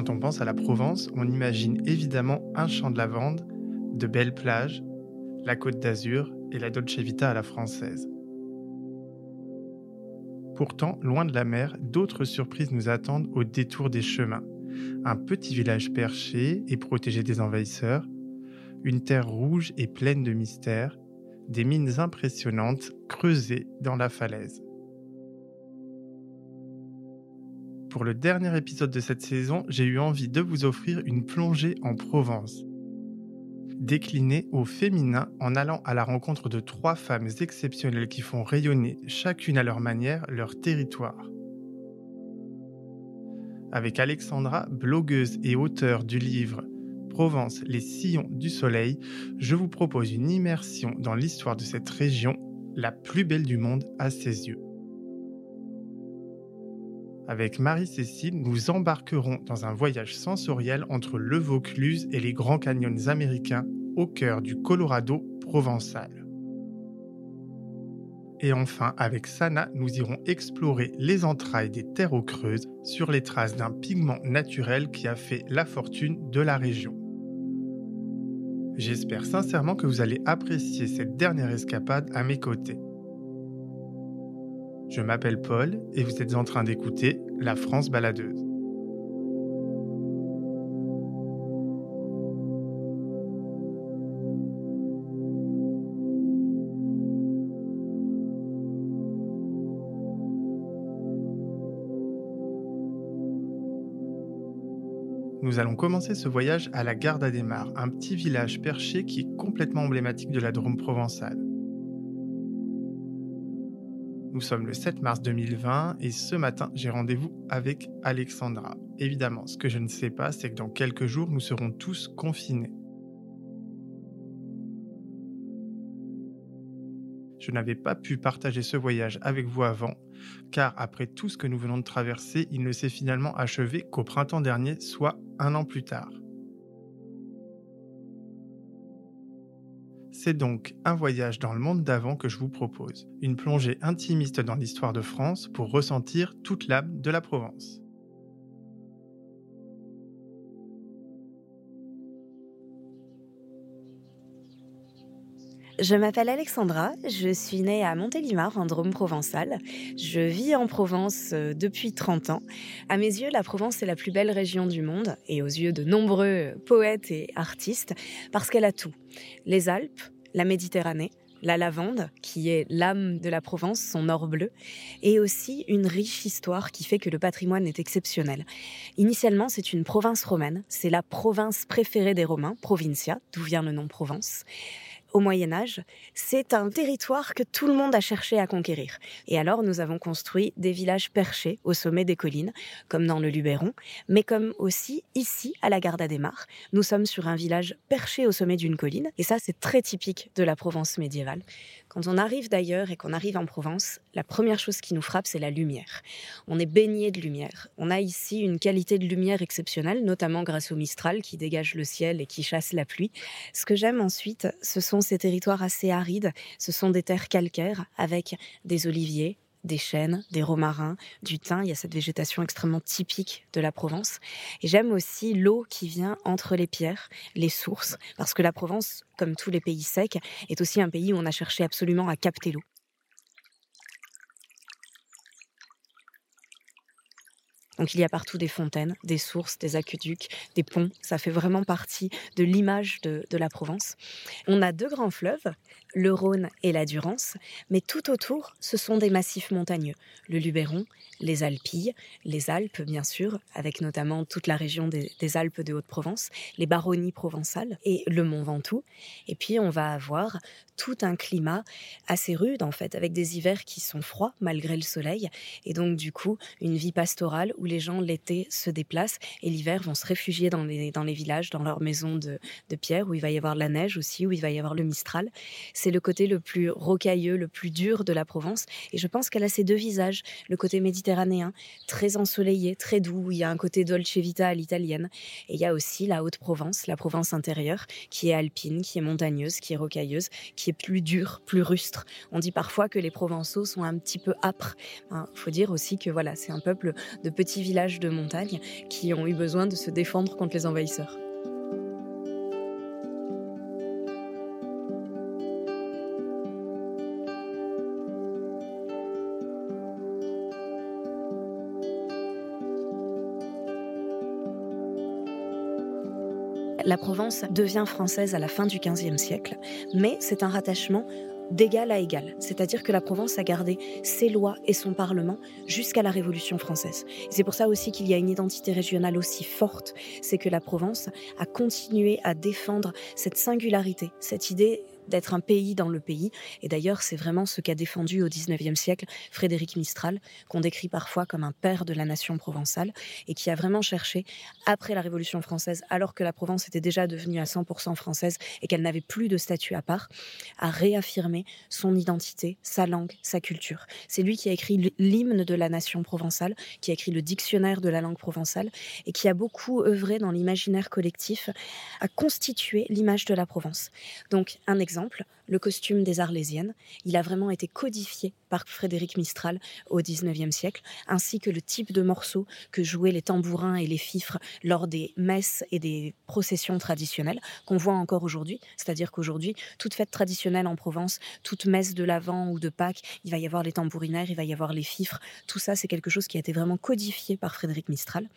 Quand on pense à la Provence, on imagine évidemment un champ de lavande, de belles plages, la côte d'Azur et la Dolce Vita à la française. Pourtant, loin de la mer, d'autres surprises nous attendent au détour des chemins. Un petit village perché et protégé des envahisseurs, une terre rouge et pleine de mystères, des mines impressionnantes creusées dans la falaise. Pour le dernier épisode de cette saison, j'ai eu envie de vous offrir une plongée en Provence. Déclinée au féminin en allant à la rencontre de trois femmes exceptionnelles qui font rayonner chacune à leur manière leur territoire. Avec Alexandra, blogueuse et auteure du livre Provence, les sillons du soleil, je vous propose une immersion dans l'histoire de cette région, la plus belle du monde à ses yeux. Avec Marie-Cécile, nous embarquerons dans un voyage sensoriel entre le Vaucluse et les Grands Canyons américains au cœur du Colorado provençal. Et enfin, avec Sana, nous irons explorer les entrailles des terres eaux creuses sur les traces d'un pigment naturel qui a fait la fortune de la région. J'espère sincèrement que vous allez apprécier cette dernière escapade à mes côtés. Je m'appelle Paul et vous êtes en train d'écouter La France baladeuse. Nous allons commencer ce voyage à la Garde des Mars, un petit village perché qui est complètement emblématique de la Drôme provençale. Nous sommes le 7 mars 2020 et ce matin, j'ai rendez-vous avec Alexandra. Évidemment, ce que je ne sais pas, c'est que dans quelques jours, nous serons tous confinés. Je n'avais pas pu partager ce voyage avec vous avant, car après tout ce que nous venons de traverser, il ne s'est finalement achevé qu'au printemps dernier, soit un an plus tard. C'est donc un voyage dans le monde d'avant que je vous propose, une plongée intimiste dans l'histoire de France pour ressentir toute l'âme de la Provence. Je m'appelle Alexandra, je suis née à Montélimar en Drôme provençal. Je vis en Provence euh, depuis 30 ans. À mes yeux, la Provence est la plus belle région du monde et aux yeux de nombreux poètes et artistes parce qu'elle a tout. Les Alpes, la Méditerranée, la lavande, qui est l'âme de la Provence, son or bleu, et aussi une riche histoire qui fait que le patrimoine est exceptionnel. Initialement, c'est une province romaine, c'est la province préférée des Romains, Provincia, d'où vient le nom Provence au Moyen Âge, c'est un territoire que tout le monde a cherché à conquérir. Et alors nous avons construit des villages perchés au sommet des collines, comme dans le Luberon, mais comme aussi ici à la Garda des Mars. Nous sommes sur un village perché au sommet d'une colline, et ça c'est très typique de la Provence médiévale. Quand on arrive d'ailleurs et qu'on arrive en Provence, la première chose qui nous frappe, c'est la lumière. On est baigné de lumière. On a ici une qualité de lumière exceptionnelle, notamment grâce au Mistral qui dégage le ciel et qui chasse la pluie. Ce que j'aime ensuite, ce sont ces territoires assez arides. Ce sont des terres calcaires avec des oliviers, des chênes, des romarins, du thym. Il y a cette végétation extrêmement typique de la Provence. Et j'aime aussi l'eau qui vient entre les pierres, les sources, parce que la Provence, comme tous les pays secs, est aussi un pays où on a cherché absolument à capter l'eau. Donc il y a partout des fontaines, des sources, des aqueducs, des ponts. Ça fait vraiment partie de l'image de, la Provence. On a deux grands fleuves, le Rhône et la Durance, mais tout autour, ce sont des massifs montagneux. Le Luberon, les Alpilles, les Alpes bien sûr, avec notamment toute la région des, des Alpes de Haute-Provence, les baronnies provençales et le Mont Ventoux. Et puis on va avoir tout un climat assez rude en fait, avec des hivers qui sont froids malgré le soleil, et donc du coup une vie pastorale où les gens l'été se déplacent et l'hiver vont se réfugier dans les, villages, dans leurs maisons de, pierre, où il va y avoir la neige aussi, où il va y avoir le Mistral. C'est le côté le plus rocailleux, le plus dur de la Provence, et je pense qu'elle a ces deux visages, le côté méditerranéen, très ensoleillé, très doux, où il y a un côté dolce vita à l'italienne, et il y a aussi la Haute-Provence, la Provence intérieure, qui est alpine, qui est montagneuse, qui est rocailleuse, qui plus dur, plus rustre. On dit parfois que les Provençaux sont un petit peu âpres. Il faut dire aussi que voilà, c'est un peuple de petits villages de montagne qui ont eu besoin de se défendre contre les envahisseurs. La Provence devient française à la fin du XVe siècle, mais c'est un rattachement d'égal à égal, c'est-à-dire que la Provence a gardé ses lois et son parlement jusqu'à la Révolution française. C'est pour ça aussi qu'il y a une identité régionale aussi forte, c'est que la Provence a continué à défendre cette singularité, cette idée d'être un pays dans le pays. Et d'ailleurs, c'est vraiment ce qu'a défendu au XIXe siècle Frédéric Mistral, qu'on décrit parfois comme un père de la nation provençale, et qui a vraiment cherché, après la Révolution française, alors que la Provence était déjà devenue à 100% française et qu'elle n'avait plus de statut à part, à réaffirmer son identité, sa langue, sa culture. C'est lui qui a écrit l'hymne de la nation provençale, qui a écrit le dictionnaire de la langue provençale, et qui a beaucoup œuvré dans l'imaginaire collectif à constituer l'image de la Provence. Donc, un exemple le costume des Arlésiennes. Il a vraiment été codifié par Frédéric Mistral au XIXe siècle, ainsi que le type de morceaux que jouaient les tambourins et les fifres lors des messes et des processions traditionnelles qu'on voit encore aujourd'hui. C'est-à-dire qu'aujourd'hui, toute fête traditionnelle en Provence, toute messe de l'Avent ou de Pâques, il va y avoir les tambourinaires, il va y avoir les fifres. Tout ça, c'est quelque chose qui a été vraiment codifié par Frédéric Mistral.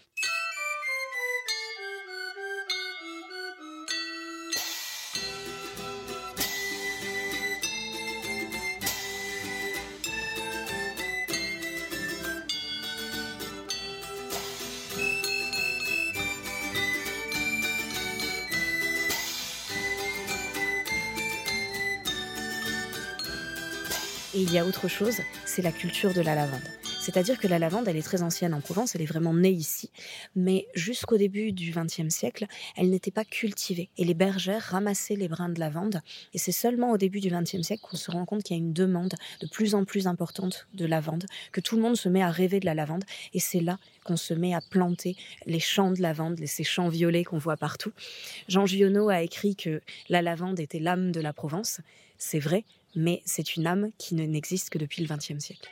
Et il y a autre chose, c'est la culture de la lavande. C'est-à-dire que la lavande, elle est très ancienne en Provence, elle est vraiment née ici, mais jusqu'au début du XXe siècle, elle n'était pas cultivée. Et les bergères ramassaient les brins de lavande, et c'est seulement au début du XXe siècle qu'on se rend compte qu'il y a une demande de plus en plus importante de lavande, que tout le monde se met à rêver de la lavande, et c'est là qu'on se met à planter les champs de lavande, ces champs violets qu'on voit partout. Jean Giono a écrit que la lavande était l'âme de la Provence. C'est vrai, mais c'est une âme qui ne n'existe que depuis le XXe siècle.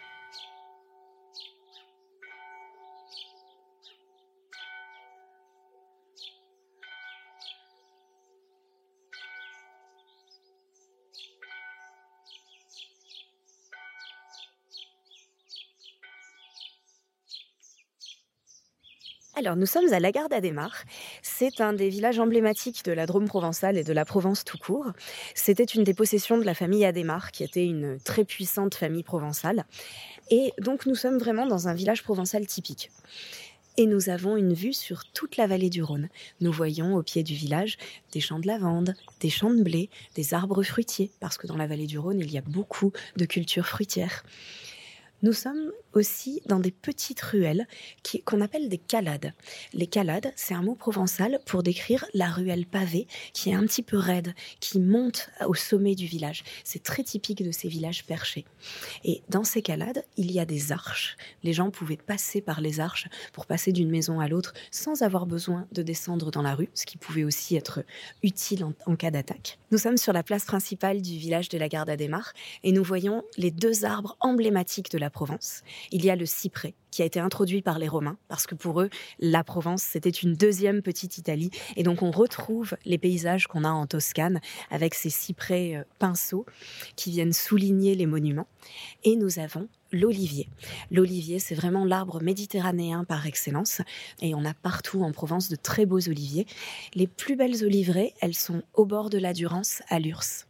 Alors, nous sommes à la Garde Adémar. C'est un des villages emblématiques de la Drôme provençale et de la Provence tout court. C'était une des possessions de la famille Adémar, qui était une très puissante famille provençale. Et donc, nous sommes vraiment dans un village provençal typique. Et nous avons une vue sur toute la vallée du Rhône. Nous voyons au pied du village des champs de lavande, des champs de blé, des arbres fruitiers, parce que dans la vallée du Rhône, il y a beaucoup de cultures fruitières. Nous sommes aussi dans des petites ruelles qu'on appelle des calades. Les calades, c'est un mot provençal pour décrire la ruelle pavée qui est un petit peu raide, qui monte au sommet du village. C'est très typique de ces villages perchés. Et dans ces calades, il y a des arches. Les gens pouvaient passer par les arches pour passer d'une maison à l'autre sans avoir besoin de descendre dans la rue, ce qui pouvait aussi être utile en, cas d'attaque. Nous sommes sur la place principale du village de la Garde Adémar et nous voyons les deux arbres emblématiques de la Provence. Il y a le cyprès qui a été introduit par les Romains parce que pour eux, la Provence, c'était une deuxième petite Italie. Et donc on retrouve les paysages qu'on a en Toscane avec ces cyprès euh, pinceaux qui viennent souligner les monuments. Et nous avons l'olivier. L'olivier, c'est vraiment l'arbre méditerranéen par excellence. Et on a partout en Provence de très beaux oliviers. Les plus belles oliveraies, elles sont au bord de la Durance, à Lurs.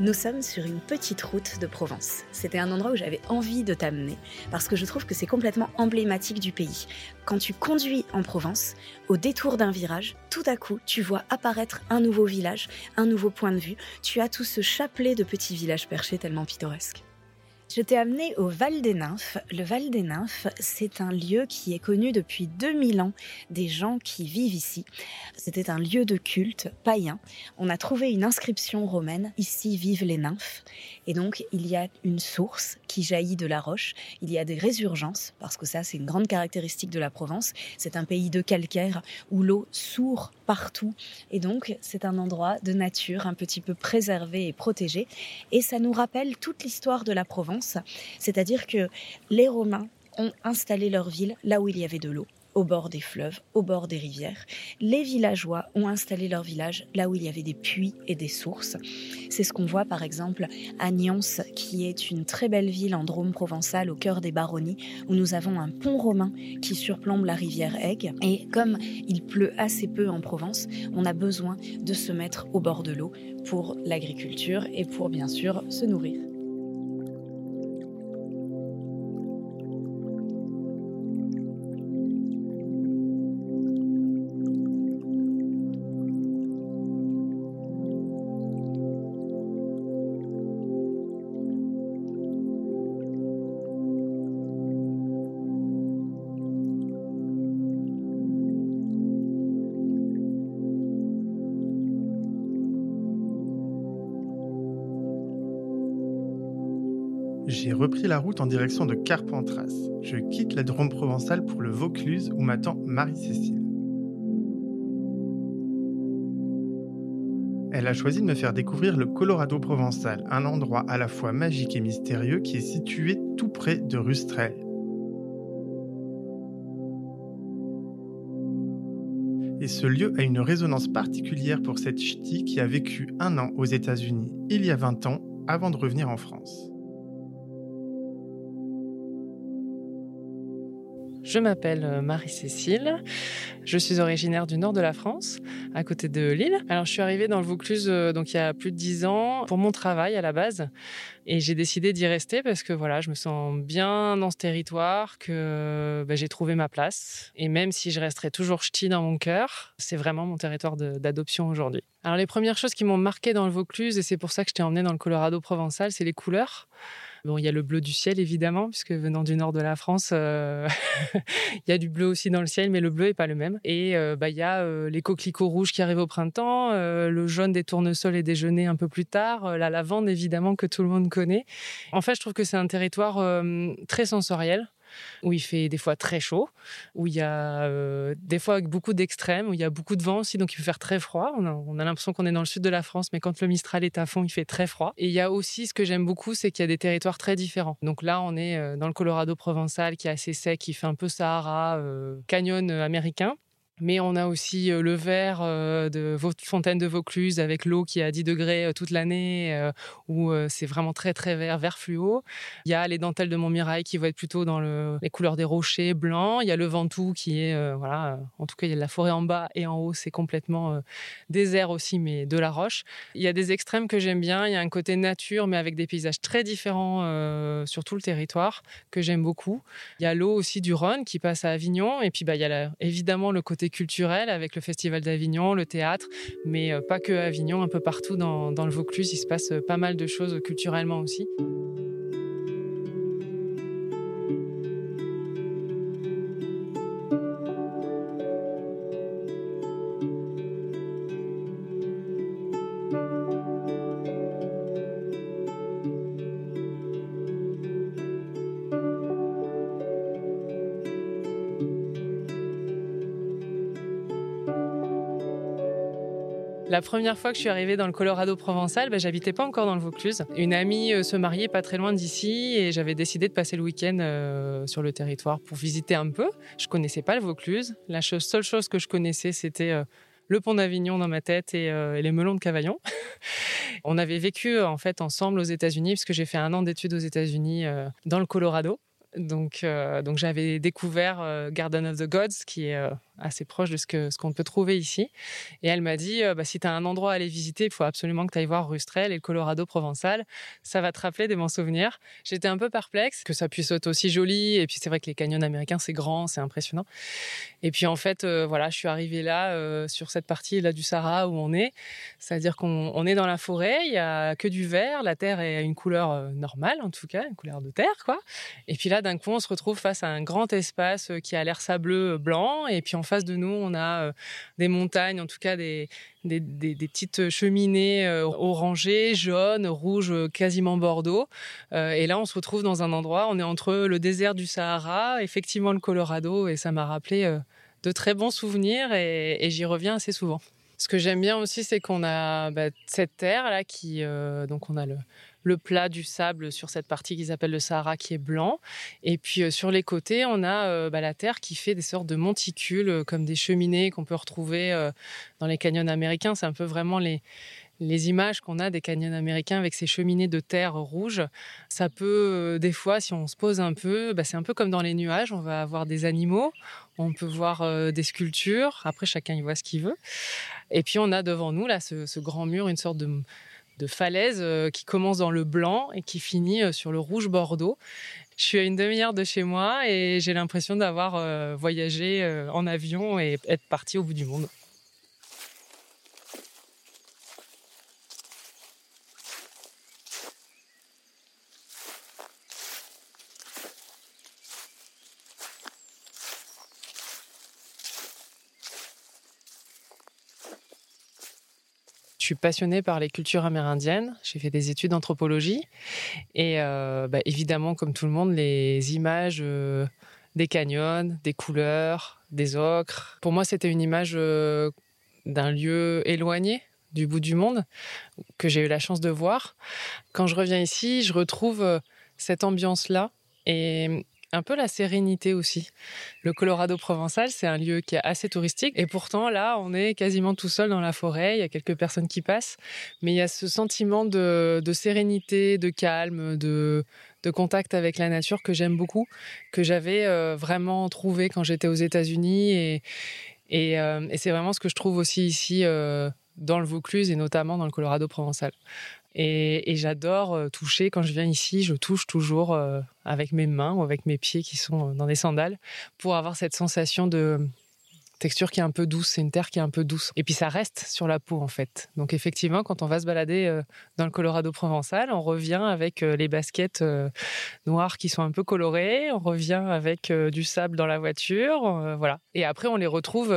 Nous sommes sur une petite route de Provence. C'était un endroit où j'avais envie de t'amener parce que je trouve que c'est complètement emblématique du pays. Quand tu conduis en Provence, au détour d'un virage, tout à coup, tu vois apparaître un nouveau village, un nouveau point de vue. Tu as tout ce chapelet de petits villages perchés tellement pittoresques. Je t'ai amené au Val des Nymphes. Le Val des Nymphes, c'est un lieu qui est connu depuis 2000 ans des gens qui vivent ici. C'était un lieu de culte païen. On a trouvé une inscription romaine. Ici vivent les nymphes. Et donc, il y a une source qui jaillit de la roche. Il y a des résurgences, parce que ça, c'est une grande caractéristique de la Provence. C'est un pays de calcaire où l'eau sourd partout. Et donc, c'est un endroit de nature un petit peu préservé et protégé. Et ça nous rappelle toute l'histoire de la Provence c'est-à-dire que les Romains ont installé leur ville là où il y avait de l'eau au bord des fleuves, au bord des rivières. Les villageois ont installé leur village là où il y avait des puits et des sources. C'est ce qu'on voit par exemple à Nyons, qui est une très belle ville en Drôme provençal au cœur des baronnies, où nous avons un pont romain qui surplombe la rivière Aigue. Et comme il pleut assez peu en Provence, on a besoin de se mettre au bord de l'eau pour l'agriculture et pour bien sûr se nourrir. La route en direction de Carpentras. Je quitte la Drôme provençale pour le Vaucluse où m'attend Marie-Cécile. Elle a choisi de me faire découvrir le Colorado provençal, un endroit à la fois magique et mystérieux qui est situé tout près de Rustrel. Et ce lieu a une résonance particulière pour cette ch'ti qui a vécu un an aux États-Unis il y a 20 ans avant de revenir en France. Je m'appelle euh, Marie-Cécile. Je suis originaire du nord de la France, à côté de Lille. Alors, je suis arrivée dans le Vaucluse euh, donc il y a plus de dix ans pour mon travail à la base. Et j'ai décidé d'y rester parce que voilà, je me sens bien dans ce territoire, que bah, j'ai trouvé ma place. Et même si je resterai toujours ch'ti dans mon cœur, c'est vraiment mon territoire d'adoption aujourd'hui. Alors, les premières choses qui m'ont marqué dans le Vaucluse, et c'est pour ça que je t'ai emmené dans le Colorado provençal, c'est les couleurs. Bon, il y a le bleu du ciel, évidemment, puisque venant du nord de la France, euh, il y a du bleu aussi dans le ciel, mais le bleu n'est pas le même. Et euh, bah, il y a euh, les coquelicots rouges qui arrivent au printemps, le jaune des tournesols et des un peu plus tard, la lavande, évidemment, que tout le monde connaît. En fait, je trouve que c'est un territoire très sensoriel où il fait des fois très chaud, où il y a euh, des fois beaucoup d'extrêmes, où il y a beaucoup de vent aussi, donc il peut faire très froid. On a, l'impression qu'on est dans le sud de la France, mais quand le Mistral est à fond, il fait très froid. Et il y a aussi ce que j'aime beaucoup, c'est qu'il y a des territoires très différents. Donc là, on est euh, dans le Colorado provençal qui est assez sec, qui fait un peu Sahara, euh, canyon américain. Mais on a aussi le vert de Fontaine de Vaucluse avec l'eau qui est à 10 degrés toute l'année, où c'est vraiment très très vert, vert fluo. Il y a les dentelles de Montmirail qui vont être plutôt dans les couleurs des rochers blancs. Il y a le Ventoux qui est, voilà, en tout cas, il y a de la forêt en bas et en haut, c'est complètement désert aussi, mais de la roche. Il y a des extrêmes que j'aime bien. Il y a un côté nature, mais avec des paysages très différents sur tout le territoire que j'aime beaucoup. Il y a l'eau aussi du Rhône qui passe à Avignon. Et puis, bah, il y a évidemment le côté avec le Festival d'Avignon, le théâtre, mais euh, pas que Avignon, un peu partout dans, dans le Vaucluse, il se passe euh, pas mal de choses culturellement aussi. La première fois que je suis arrivée dans le Colorado provençal, ben, j'habitais pas encore dans le Vaucluse. Une amie euh, se mariait pas très loin d'ici et j'avais décidé de passer le week-end euh, sur le territoire pour visiter un peu. Je connaissais pas le Vaucluse. La seule chose que je connaissais, c'était euh, le pont d'Avignon dans ma tête et, les melons de Cavaillon. On avait vécu en fait ensemble aux États-Unis puisque j'ai fait un an d'études aux États-Unis dans le Colorado. Donc, donc j'avais découvert Garden of the Gods, qui est assez proche de ce qu'on ce qu'on peut trouver ici. Et elle m'a dit, bah, si tu as un endroit à aller visiter, il faut absolument que tu ailles voir Rustrel et le Colorado provençal. Ça va te rappeler des bons souvenirs. J'étais un peu perplexe que ça puisse être aussi joli. Et puis c'est vrai que les canyons américains, c'est grand, c'est impressionnant. Et puis en fait, voilà, je suis arrivée là, sur cette partie là du Sahara où on est. C'est-à-dire qu'on est dans la forêt, il y a que du vert, la terre est une couleur normale en tout cas, une couleur de terre, quoi. Et puis là, d'un coup, on se retrouve face à un grand espace qui a l'air sableux blanc. Et puis face de nous, on a des montagnes, en tout cas des, des, petites cheminées orangées, jaunes, rouges, quasiment bordeaux. et là, on se retrouve dans un endroit, on est entre le désert du Sahara, effectivement le Colorado, et ça m'a rappelé de très bons souvenirs et, j'y reviens assez souvent. Ce que j'aime bien aussi, c'est qu'on a bah, cette terre là qui, donc on a le, le plat du sable sur cette partie qu'ils appellent le Sahara qui est blanc. Et puis euh, sur les côtés, on a euh, bah, la terre qui fait des sortes de monticules euh, comme des cheminées qu'on peut retrouver dans les canyons américains. C'est un peu vraiment les, images qu'on a des canyons américains avec ces cheminées de terre rouge, ça peut, des fois, si on se pose un peu, bah, c'est un peu comme dans les nuages, on va avoir des animaux, on peut voir des sculptures, après chacun y voit ce qu'il veut. Et puis on a devant nous, là, ce grand mur, une sorte de, de falaise euh, qui commence dans le blanc et qui finit euh, sur le rouge bordeaux. Je suis à une demi-heure de chez moi et j'ai l'impression d'avoir euh, voyagé en avion et être parti au bout du monde. Suis passionnée par les cultures amérindiennes. J'ai fait des études d'anthropologie. Et euh, bah, évidemment, comme tout le monde, les images euh, des canyons, des couleurs, des ocres. Pour moi, c'était une image euh, d'un lieu éloigné du bout du monde que j'ai eu la chance de voir. Quand je reviens ici, je retrouve cette ambiance-là. Et un peu la sérénité aussi. Le Colorado provençal, c'est un lieu qui est assez touristique et pourtant là, on est quasiment tout seul dans la forêt, il y a quelques personnes qui passent, mais il y a ce sentiment de, sérénité, de calme, de, contact avec la nature que j'aime beaucoup, que j'avais euh, vraiment trouvé quand j'étais aux États-Unis et, euh, et, c'est vraiment ce que je trouve aussi ici euh, dans le Vaucluse et notamment dans le Colorado provençal. Et, j'adore euh, toucher. Quand je viens ici, je touche toujours euh, avec mes mains ou avec mes pieds qui sont euh, dans des sandales pour avoir cette sensation de, texture qui est un peu douce, c'est une terre qui est un peu douce. Et puis ça reste sur la peau en fait. Donc effectivement, quand on va se balader dans le Colorado provençal, on revient avec les baskets noires qui sont un peu colorées, on revient avec du sable dans la voiture, voilà. Et après on les retrouve,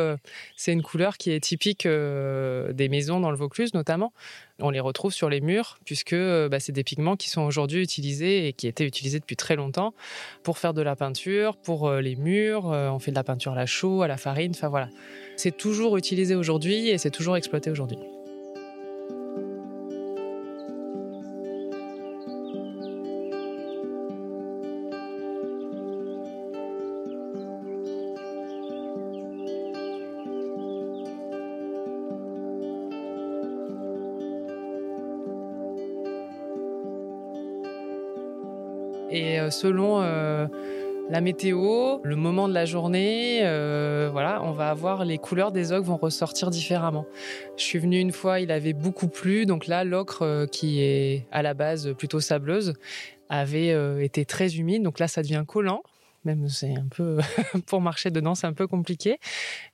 c'est une couleur qui est typique des maisons dans le Vaucluse notamment. On les retrouve sur les murs puisque bah, c'est des pigments qui sont aujourd'hui utilisés et qui étaient utilisés depuis très longtemps pour faire de la peinture, pour les murs. on fait de la peinture à la chaux, à la farine. Enfin voilà, c'est toujours utilisé aujourd'hui et c'est toujours exploité aujourd'hui. Selon euh, la météo, le moment de la journée, euh, voilà, on va avoir les couleurs des ocres vont ressortir différemment. Je suis venue une fois, il avait beaucoup plu, donc là l'ocre qui est à la base plutôt sableuse avait été très humide, donc là ça devient collant même c'est un peu pour marcher dedans c'est un peu compliqué.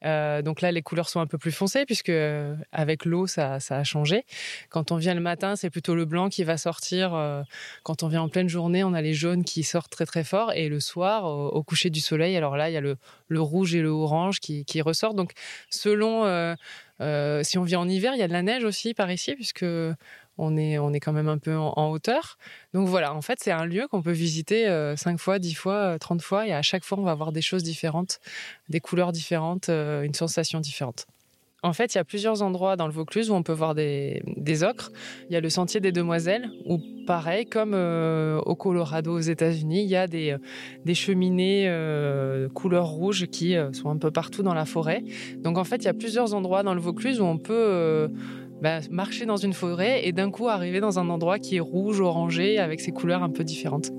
Euh, donc là les couleurs sont un peu plus foncées puisque euh, avec l'eau ça, ça, a changé. Quand on vient le matin c'est plutôt le blanc qui va sortir euh, quand on vient en pleine journée on a les jaunes qui sortent très très fort et le soir au, coucher du soleil alors là il y a le, rouge et le orange qui, qui ressortent. Donc selon si on vient en hiver il y a de la neige aussi par ici puisque on est, on est quand même un peu en, hauteur. Donc voilà, en fait, c'est un lieu qu'on peut visiter 5 euh, fois, 10 fois, 30 euh, fois, et à chaque fois, on va avoir des choses différentes, des couleurs différentes, euh, une sensation différente. En fait, il y a plusieurs endroits dans le Vaucluse où on peut voir des, ocres. Il y a le sentier des Demoiselles, où pareil, comme au Colorado aux États-Unis, il y a des, des cheminées couleur rouge qui sont un peu partout dans la forêt. Donc en fait, il y a plusieurs endroits dans le Vaucluse où on peut bah, marcher dans une forêt et d'un coup arriver dans un endroit qui est rouge, orangé, avec ses couleurs un peu différentes.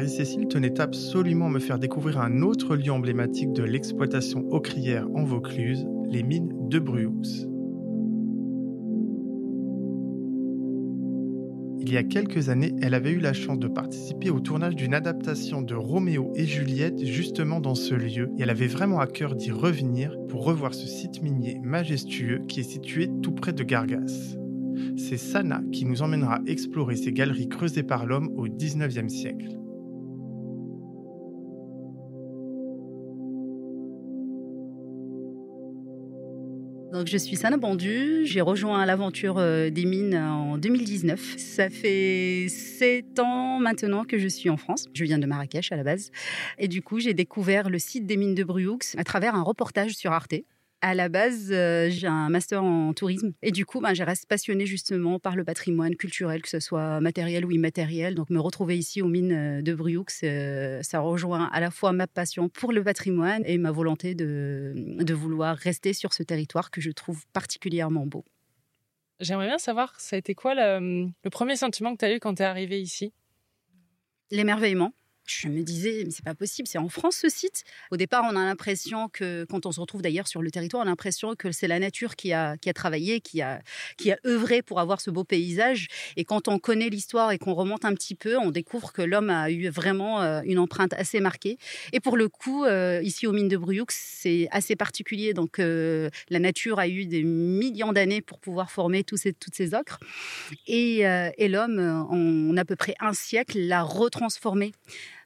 Marie-Cécile tenait absolument à me faire découvrir un autre lieu emblématique de l'exploitation aucrière en Vaucluse, les mines de Bruoux. Il y a quelques années, elle avait eu la chance de participer au tournage d'une adaptation de Roméo et Juliette justement dans ce lieu et elle avait vraiment à cœur d'y revenir pour revoir ce site minier majestueux qui est situé tout près de Gargas. C'est Sana qui nous emmènera explorer ces galeries creusées par l'homme au 19e siècle. Donc, je suis Sana Bandu. J'ai rejoint l'aventure euh, des mines en 2019. Ça fait sept ans maintenant que je suis en France. Je viens de Marrakech à la base. Et du coup, j'ai découvert le site des mines de Bruoux à travers un reportage sur Arte. À la base, euh, j'ai un master en tourisme et du coup, ben, je reste passionnée justement par le patrimoine culturel, que ce soit matériel ou immatériel. Donc, me retrouver ici aux mines euh, de Bruoux, euh, ça rejoint à la fois ma passion pour le patrimoine et ma volonté de, de vouloir rester sur ce territoire que je trouve particulièrement beau. J'aimerais bien savoir, ça a été quoi le, le premier sentiment que tu as eu quand tu es arrivé ici? L'émerveillement je me disais, mais c'est pas possible, c'est en France ce site. Au départ, on a l'impression que, quand on se retrouve d'ailleurs sur le territoire, on a l'impression que c'est la nature qui a, qui a travaillé, qui a, qui a œuvré pour avoir ce beau paysage. Et quand on connaît l'histoire et qu'on remonte un petit peu, on découvre que l'homme a eu vraiment euh, une empreinte assez marquée. Et pour le coup, euh, ici aux mines de Bruyux, c'est assez particulier. Donc, euh, la nature a eu des millions d'années pour pouvoir former tous ces, toutes ces ocres. Et, et l'homme, en à peu près un siècle, l'a retransformé.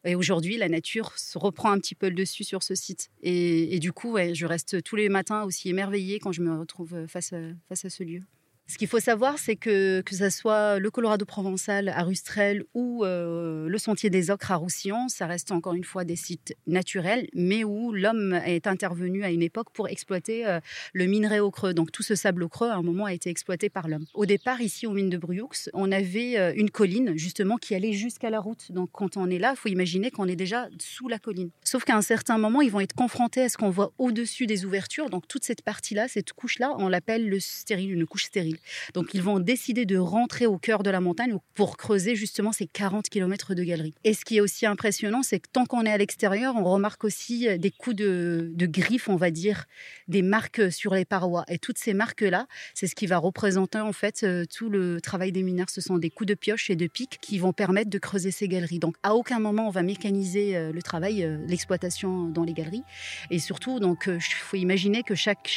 Et aujourd'hui, la nature se reprend un petit peu le dessus sur ce site. Et, du coup, je reste tous les matins aussi émerveillée quand je me retrouve face face à ce lieu. Ce qu'il faut savoir, c'est que que ce soit le Colorado provençal à Rustrel ou euh, le Sentier des Ocres à Roussillon, ça reste encore une fois des sites naturels, mais où l'homme est intervenu à une époque pour exploiter euh, le minerai au creux. Donc tout ce sable au creux, à un moment, a été exploité par l'homme. Au départ, ici aux mines de Bruyoux, on avait euh, une colline justement qui allait jusqu'à la route. Donc quand on est là, il faut imaginer qu'on est déjà sous la colline. Sauf qu'à un certain moment, ils vont être confrontés à ce qu'on voit au-dessus des ouvertures. Donc toute cette partie-là, cette couche-là, on l'appelle le stérile, une couche stérile. Donc ils vont décider de rentrer au cœur de la montagne pour creuser justement ces 40 km de galeries. Et ce qui est aussi impressionnant, c'est que tant qu'on est à l'extérieur, on remarque aussi des coups de, griffes, on va dire, des marques sur les parois. Et toutes ces marques-là, c'est ce qui va représenter en fait euh, tout le travail des mineurs. Ce sont des coups de pioche et de pique qui vont permettre de creuser ces galeries. Donc à aucun moment on va mécaniser euh, le travail, euh, l'exploitation dans les galeries. Et surtout, donc, il faut imaginer que chaque,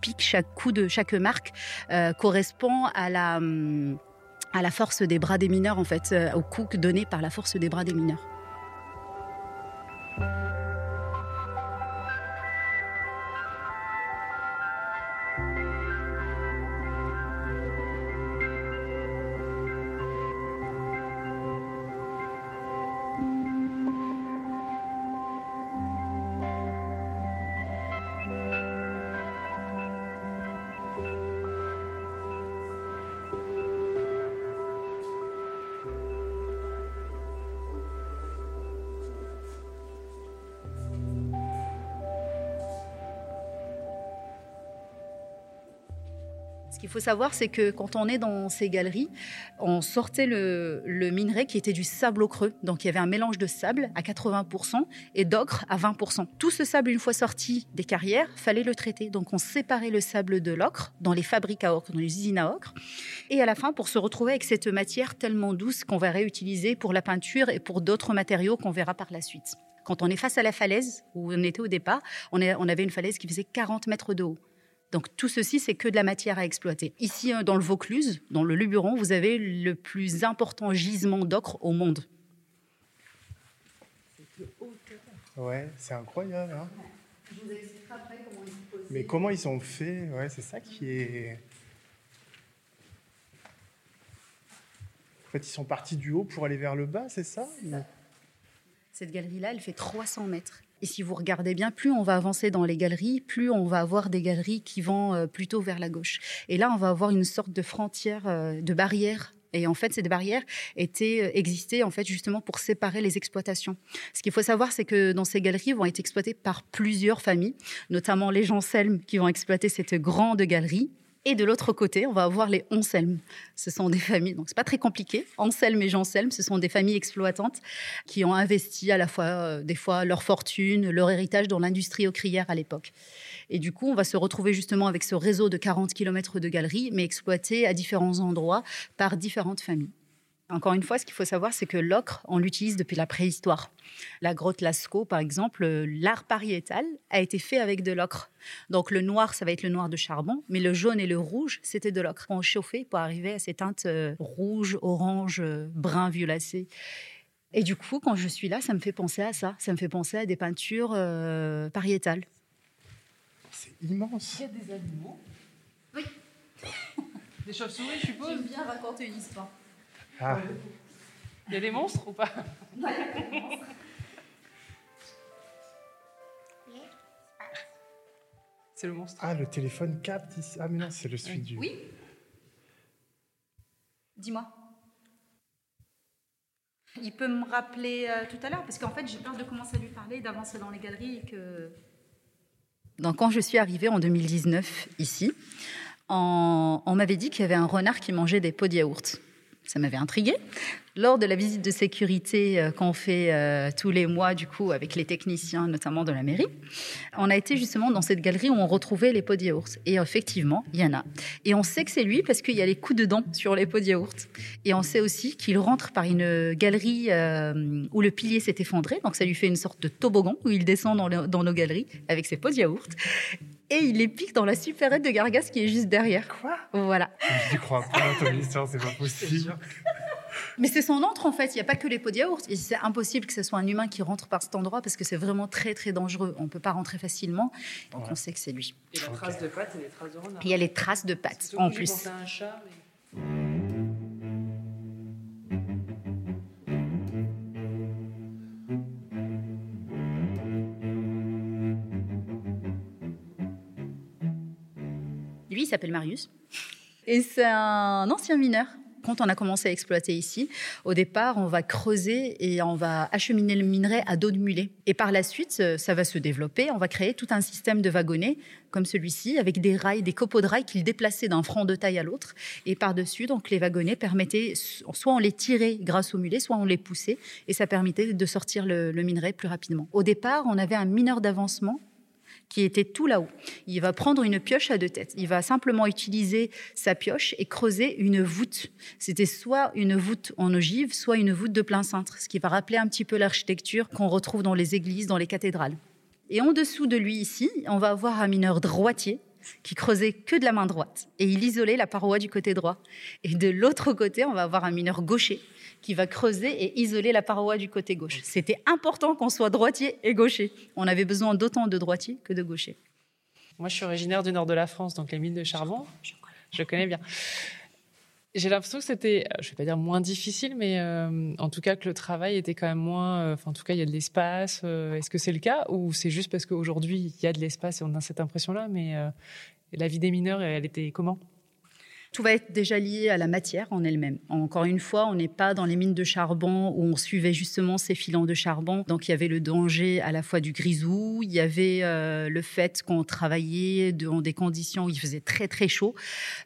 pic, chaque coup de chaque marque correspond à la, à la force des bras des mineurs, en fait, euh, au coup donné par la force des bras des mineurs. Ce qu'il faut savoir, c'est que quand on est dans ces galeries, on sortait le, minerai qui était du sable au creux. Donc il y avait un mélange de sable à 80% et d'ocre à 20%. Tout ce sable, une fois sorti des carrières, fallait le traiter. Donc on séparait le sable de l'ocre dans les fabriques à ocre, dans les usines à ocre. Et à la fin, pour se retrouver avec cette matière tellement douce qu'on va réutiliser pour la peinture et pour d'autres matériaux qu'on verra par la suite. Quand on est face à la falaise, où on était au départ, on, on avait une falaise qui faisait 40 mètres de haut. Donc tout ceci, c'est que de la matière à exploiter. Ici, euh, dans le Vaucluse, dans le Luberon, vous avez le plus important gisement d'ocre au monde. Ouais, c'est incroyable. Hein Mais comment ils ont fait Ouais, c'est ça qui est. En fait, ils sont partis du haut pour aller vers le bas, c'est ça Cette galerie-là, elle fait 300 mètres. Et si vous regardez bien, plus on va avancer dans les galeries, plus on va avoir des galeries qui vont euh, plutôt vers la gauche. Et là, on va avoir une sorte de frontière, euh, de barrière et en fait, cette barrière était euh, existait en fait justement pour séparer les exploitations. Ce qu'il faut savoir, c'est que dans ces galeries vont être exploitées par plusieurs familles, notamment les Selm qui vont exploiter cette grande galerie Et de l'autre côté, on va avoir les Anselme. Ce sont des familles, donc c'est pas très compliqué. Anselme et Jean-Selme, ce sont des familles exploitantes qui ont investi à la fois, euh, des fois, leur fortune, leur héritage dans l'industrie ocrière à l'époque. Et du coup, on va se retrouver justement avec ce réseau de 40 km de galeries, mais exploité à différents endroits par différentes familles. Encore une fois, ce qu'il faut savoir, c'est que l'ocre, on l'utilise depuis la préhistoire. La grotte Lascaux, par exemple, l'art pariétal a été fait avec de l'ocre. Donc le noir, ça va être le noir de charbon, mais le jaune et le rouge, c'était de l'ocre. On chauffait pour arriver à ces teintes euh, rouge, orange, euh, brun, violacé. Et du coup, quand je suis là, ça me fait penser à ça. Ça me fait penser à des peintures euh, pariétales. C'est immense. Il y a des animaux. Oui. Des chauves-souris, je suppose. J'aime bien raconter une histoire. Ah, Il y a des monstres ou pas? C'est le monstre. ah, le téléphone capte ici. Ah, mais non, c'est le celui du. Oui Dis-moi. Il peut me rappeler euh, tout à l'heure, parce qu'en fait, j'ai peur de commencer à lui parler, d'avancer dans les galeries et que... Donc, quand je suis arrivée en 2019 ici, on, on m'avait dit qu'il y avait un renard qui mangeait des pots de yaourt. Ça m'avait intriguée. Lors de la visite de sécurité euh, qu'on fait euh, tous les mois, du coup, avec les techniciens, notamment de la mairie, on a été justement dans cette galerie où on retrouvait les pots de. Et effectivement, il y en a. Et on sait que c'est lui parce qu'il y a les coups de dents sur les pots de yaourt. Et on sait aussi qu'il rentre par une galerie euh, où le pilier s'est effondré. Donc ça lui fait une sorte de toboggan où il descend dans, nos galeries avec ses pots de. Et il les pique dans la supérette de Gargas qui est juste derrière. Quoi? Voilà. Je crois pas dans ton histoire, c'est pas possible. Mais c'est son entre en fait, il n'y a pas que les pots de yaourt. C'est impossible que ce soit un humain qui rentre par cet endroit parce que c'est vraiment très très dangereux. On ne peut pas rentrer facilement. Donc Ouais. on sait que c'est lui. Et la trace de pattes et les traces de renard. Il y a les traces de pattes C'est en plus. un chat. mais- il s'appelle Marius. Et c'est un ancien mineur. Quand on a commencé à exploiter ici, au départ, on va creuser et on va acheminer le minerai à dos de mulet. Et par la suite, euh, ça va se développer. On va créer tout un système de wagonnets comme celui-ci, avec des rails, des copeaux de rails qu'ils déplaçaient d'un front de taille à l'autre. Et par-dessus, donc, les wagonnets permettaient, soit on les tirait grâce au mulet, soit on les poussait. Et ça permettait de sortir le, le minerai plus rapidement. Au départ, on avait un mineur d'avancement qui était tout là-haut. Il va prendre une pioche à deux têtes. Il va simplement utiliser sa pioche et creuser une voûte. C'était soit une voûte en ogive, soit une voûte de plein cintre, ce qui va rappeler un petit peu l'architecture qu'on retrouve dans les églises, dans les cathédrales. Et en dessous de lui ici, on va avoir un mineur droitier qui creusait que de la main droite et il isolait la paroi du côté droit. Et de l'autre côté, on va avoir un mineur gaucher qui va creuser et isoler la paroi du côté gauche. C'était important qu'on soit droitier et gaucher. On avait besoin d'autant de droitiers que de gauchers. Moi, je suis originaire du nord de la France, donc les mines de charbon. Je connais bien. J'ai l'impression que c'était, euh, je vais pas dire moins difficile, mais euh, en tout cas que le travail était quand même moins. euh, Enfin, en tout cas, il y a de l'espace. euh, Est-ce que c'est le cas ou c'est juste parce qu'aujourd'hui il y a de l'espace et on a cette impression-là, mais la vie des mineurs, elle était comment? Va être déjà lié à la matière en elle-même. Encore une fois, on n'est pas dans les mines de charbon où on suivait justement ces filons de charbon. Donc il y avait le danger à la fois du grisou, il y avait euh, le fait qu'on travaillait dans des conditions où il faisait très très chaud.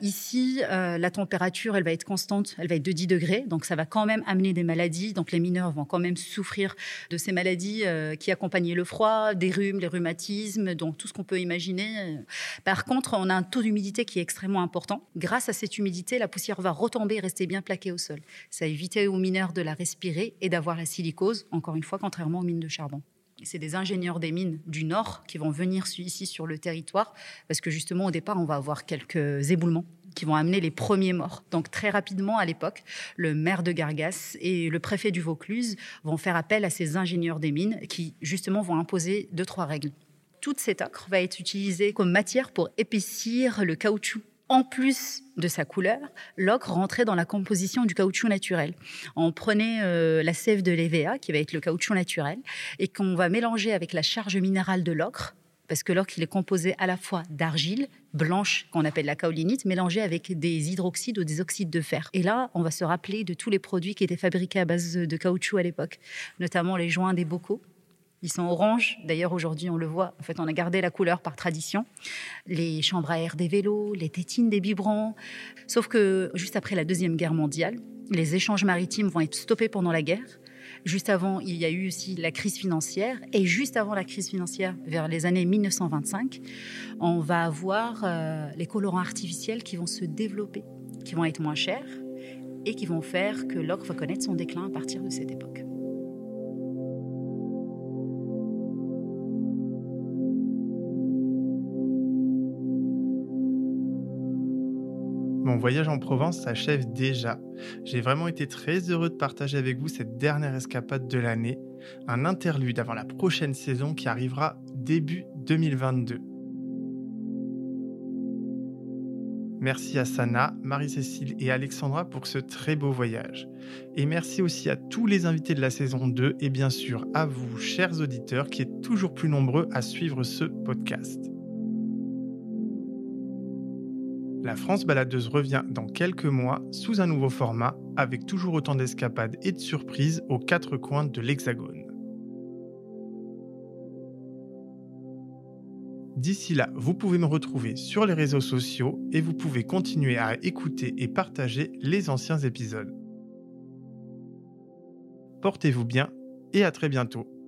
Ici, euh, la température, elle va être constante, elle va être de 10 degrés, donc ça va quand même amener des maladies. Donc les mineurs vont quand même souffrir de ces maladies euh, qui accompagnaient le froid, des rhumes, les rhumatismes, donc tout ce qu'on peut imaginer. Par contre, on a un taux d'humidité qui est extrêmement important. Grâce à cette humidité, la poussière va retomber et rester bien plaquée au sol. Ça évitait aux mineurs de la respirer et d'avoir la silicose, encore une fois, contrairement aux mines de charbon. C'est des ingénieurs des mines du Nord qui vont venir ici sur le territoire, parce que justement, au départ, on va avoir quelques éboulements qui vont amener les premiers morts. Donc très rapidement, à l'époque, le maire de Gargas et le préfet du Vaucluse vont faire appel à ces ingénieurs des mines qui, justement, vont imposer deux, trois règles toute cette ocre va être utilisée comme matière pour épaissir le caoutchouc. En plus de sa couleur, l'ocre rentrait dans la composition du caoutchouc naturel. On prenait euh, la sève de l'EVA, qui va être le caoutchouc naturel, et qu'on va mélanger avec la charge minérale de l'ocre, parce que l'ocre, est composé à la fois d'argile blanche, qu'on appelle la kaolinite, mélangée avec des hydroxydes ou des oxydes de fer. Et là, on va se rappeler de tous les produits qui étaient fabriqués à base de caoutchouc à l'époque, notamment les joints des bocaux, Ils sont orange. D'ailleurs, aujourd'hui, on le voit. En fait, on a gardé la couleur par tradition. Les chambres à air des vélos, les tétines des biberons. Sauf que juste après la Deuxième Guerre mondiale, les échanges maritimes vont être stoppés pendant la guerre. Juste avant, il y a eu aussi la crise financière. Et juste avant la crise financière, vers les années 1925, on va avoir euh, les colorants artificiels qui vont se développer, qui vont être moins chers et qui vont faire que l'ocre va connaître son déclin à partir de cette époque. Voyage en Provence s'achève déjà. J'ai vraiment été très heureux de partager avec vous cette dernière escapade de l'année, un interlude avant la prochaine saison qui arrivera début 2022. Merci à Sana, Marie-Cécile et Alexandra pour ce très beau voyage. Et merci aussi à tous les invités de la saison 2 et bien sûr à vous, chers auditeurs, qui êtes toujours plus nombreux à suivre ce podcast. La France baladeuse revient dans quelques mois sous un nouveau format avec toujours autant d'escapades et de surprises aux quatre coins de l'Hexagone. D'ici là, vous pouvez me retrouver sur les réseaux sociaux et vous pouvez continuer à écouter et partager les anciens épisodes. Portez-vous bien et à très bientôt.